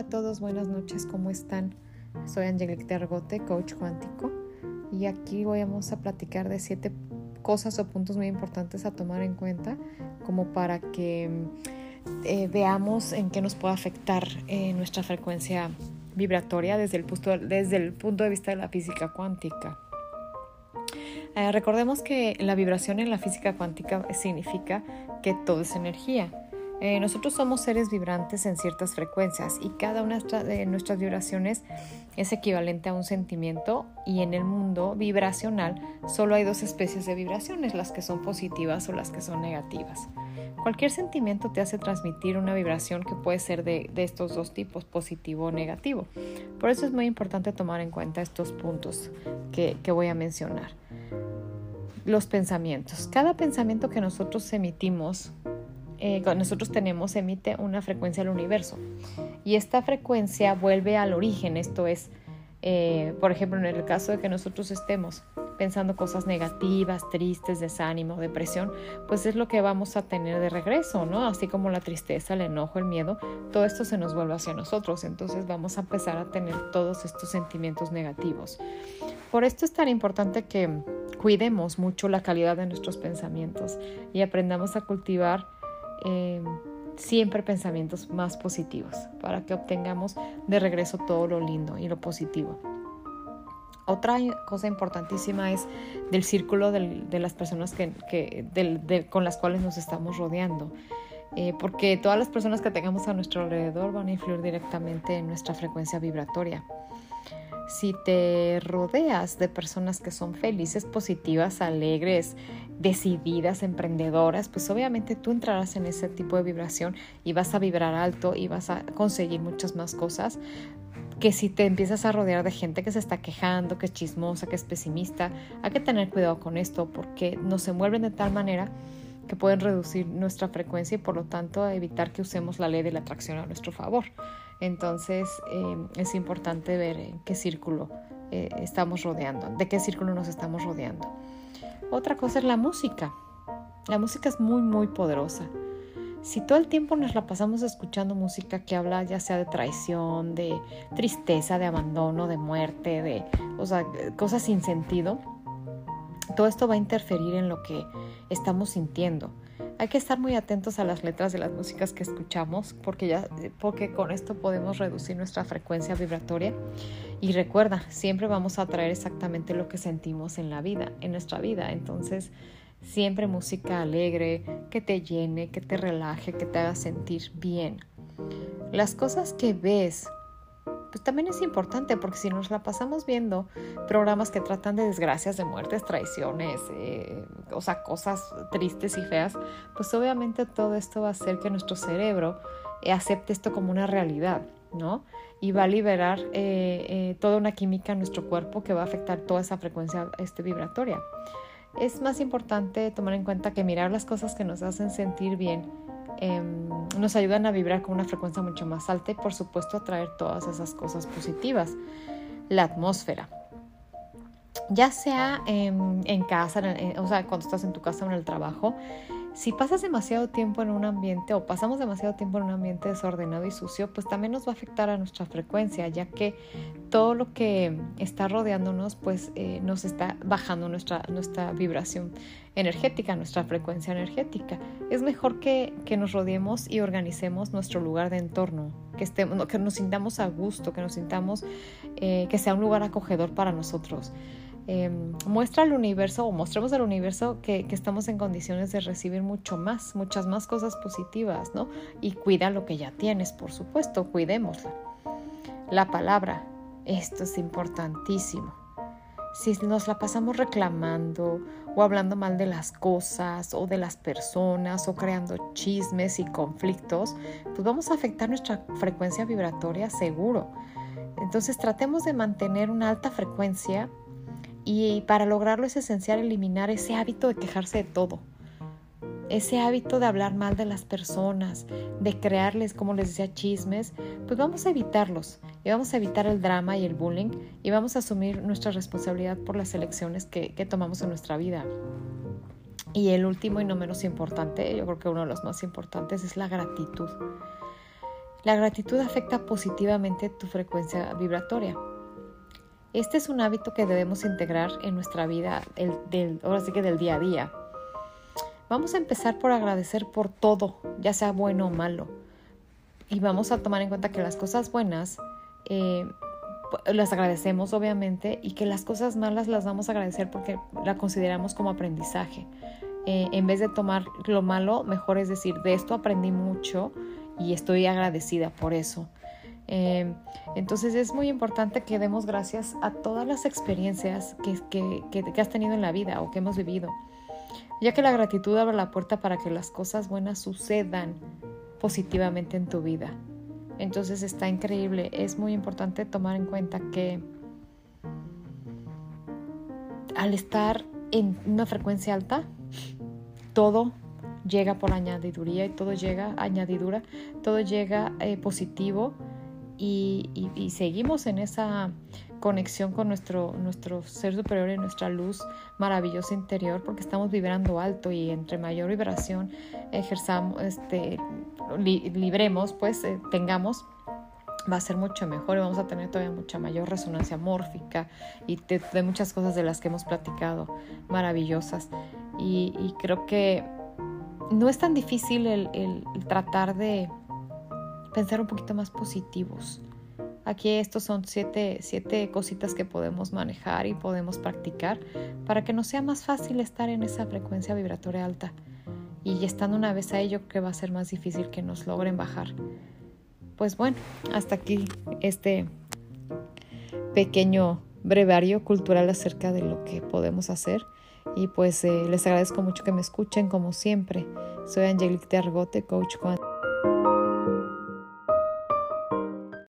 Hola a todos, buenas noches, ¿cómo están? Soy Angelique Tergote, coach cuántico, y aquí vamos a platicar de siete cosas o puntos muy importantes a tomar en cuenta como para que eh, veamos en qué nos puede afectar eh, nuestra frecuencia vibratoria desde el, punto, desde el punto de vista de la física cuántica. Eh, recordemos que la vibración en la física cuántica significa que todo es energía eh, nosotros somos seres vibrantes en ciertas frecuencias y cada una de nuestras vibraciones es equivalente a un sentimiento y en el mundo vibracional solo hay dos especies de vibraciones, las que son positivas o las que son negativas. Cualquier sentimiento te hace transmitir una vibración que puede ser de, estos dos tipos, positivo o negativo. Por eso es muy importante tomar en cuenta estos puntos que, que voy a mencionar. Los pensamientos. Cada pensamiento que nosotros emitimos eh, nosotros tenemos emite una frecuencia al universo y esta frecuencia vuelve al origen, esto es, eh, por ejemplo, en el caso de que nosotros estemos pensando cosas negativas, tristes, desánimo, depresión, pues es lo que vamos a tener de regreso, ¿no? Así como la tristeza, el enojo, el miedo, todo esto se nos vuelve hacia nosotros, entonces vamos a empezar a tener todos estos sentimientos negativos. Por esto es tan importante que cuidemos mucho la calidad de nuestros pensamientos y aprendamos a cultivar Em, siempre pensamientos más positivos para que obtengamos de regreso todo lo lindo y lo positivo. Otra cosa importantísima es del círculo de las personas que, con las cuales nos estamos rodeando. Eh, porque todas las personas que tengamos a nuestro alrededor van a influir directamente en nuestra frecuencia vibratoria. Si te rodeas de personas que son felices, positivas, alegres, decididas, emprendedoras, pues obviamente tú entrarás en ese tipo de vibración y vas a vibrar alto y vas a conseguir muchas más cosas que si te empiezas a rodear de gente que se está quejando, que es chismosa, que es pesimista, hay que tener cuidado con esto porque nos envuelven de tal manera que pueden reducir nuestra frecuencia y por lo tanto evitar que usemos la ley de la atracción a nuestro favor. Entonces eh, es importante ver en qué círculo eh, estamos rodeando, de qué círculo nos estamos rodeando. Otra cosa es la música. La música es muy, muy poderosa. Si todo el tiempo nos la pasamos escuchando música que habla ya sea de traición, de tristeza, de abandono, de muerte, de o sea, cosas sin sentido, todo esto va a interferir en lo que estamos sintiendo. Hay que estar muy atentos a las letras de las músicas que escuchamos porque, ya, porque con esto podemos reducir nuestra frecuencia vibratoria. Y recuerda, siempre vamos a traer exactamente lo que sentimos en la vida, en nuestra vida. Entonces, siempre música alegre, que te llene, que te relaje, que te haga sentir bien. Las cosas que ves pues también es importante porque si nos la pasamos viendo programas que tratan de desgracias, de muertes, traiciones, eh, o sea, cosas tristes y feas, pues obviamente todo esto va a hacer que nuestro cerebro eh, acepte esto como una realidad, ¿no? Y va a liberar eh, toda una química en nuestro cuerpo que va a afectar toda esa frecuencia este, vibratoria. Es más importante tomar en cuenta que mirar las cosas que nos hacen sentir bien Em, nos ayudan a vibrar con una frecuencia mucho más alta y por supuesto atraer todas esas cosas positivas. La atmósfera. Ya sea en, casa, o sea, cuando estás en tu casa o en el trabajo, si pasas demasiado tiempo en un ambiente o pasamos demasiado tiempo en un ambiente desordenado y sucio, pues también nos va a afectar a nuestra frecuencia, ya que todo lo que está rodeándonos, pues eh, nos está bajando nuestra, nuestra vibración energética, nuestra frecuencia energética. Es mejor que, que nos rodeemos y organicemos nuestro lugar de entorno, que, estemos, que nos sintamos a gusto, que nos sintamos eh, que sea un lugar acogedor para nosotros. Em, muestra al universo o mostremos al universo que, estamos en condiciones de recibir mucho más, muchas más cosas positivas, ¿no? Y cuida lo que ya tienes, por supuesto, cuidémosla. La palabra, esto es importantísimo. Si nos la pasamos reclamando o hablando mal de las cosas o de las personas o creando chismes y conflictos, pues vamos a afectar nuestra frecuencia vibratoria seguro. Entonces tratemos de mantener una alta frecuencia y para lograrlo es esencial eliminar ese hábito de quejarse de todo, ese hábito de hablar mal de las personas, de crearles, como les decía, chismes, pues vamos a evitarlos y vamos a evitar el drama y el bullying y vamos a asumir nuestra responsabilidad por las elecciones que, tomamos en nuestra vida. Y el último y no menos importante, yo creo que uno de los más importantes es la gratitud. La gratitud afecta positivamente tu frecuencia vibratoria. Este es un hábito que debemos integrar en nuestra vida, el, del, ahora sí que del día a día. Vamos a empezar por agradecer por todo, ya sea bueno o malo. Y vamos a tomar en cuenta que las cosas buenas eh, las agradecemos obviamente y que las cosas malas las vamos a agradecer porque la consideramos como aprendizaje. Eh, en vez de tomar lo malo, mejor es decir, de esto aprendí mucho y estoy agradecida por eso. Eh, entonces es muy importante que demos gracias a todas las experiencias que, que, has tenido en la vida o que hemos vivido, ya que la gratitud abre la puerta para que las cosas buenas sucedan positivamente en tu vida. Entonces está increíble, es muy importante tomar en cuenta que al estar en una frecuencia alta, todo llega por añadiduría y todo llega añadidura, todo llega eh, positivo y, seguimos en esa conexión con nuestro, nuestro ser superior y nuestra luz maravillosa interior porque estamos vibrando alto y entre mayor vibración ejerzamos, este, libremos, pues eh, tengamos va a ser mucho mejor y vamos a tener todavía mucha mayor resonancia mórfica y de, muchas cosas de las que hemos platicado maravillosas. Y, creo que no es tan difícil el tratar de pensar un poquito más positivos. Aquí estos son siete, siete cositas que podemos manejar y podemos practicar para que nos sea más fácil estar en esa frecuencia vibratoria alta. Y estando una vez ahí, yo creo que va a ser más difícil que nos logren bajar. Pues bueno, hasta aquí este pequeño brevario cultural acerca de lo que podemos hacer. Y pues eh, les agradezco mucho que me escuchen como siempre. Soy Angelique de Argote, coach cuántico.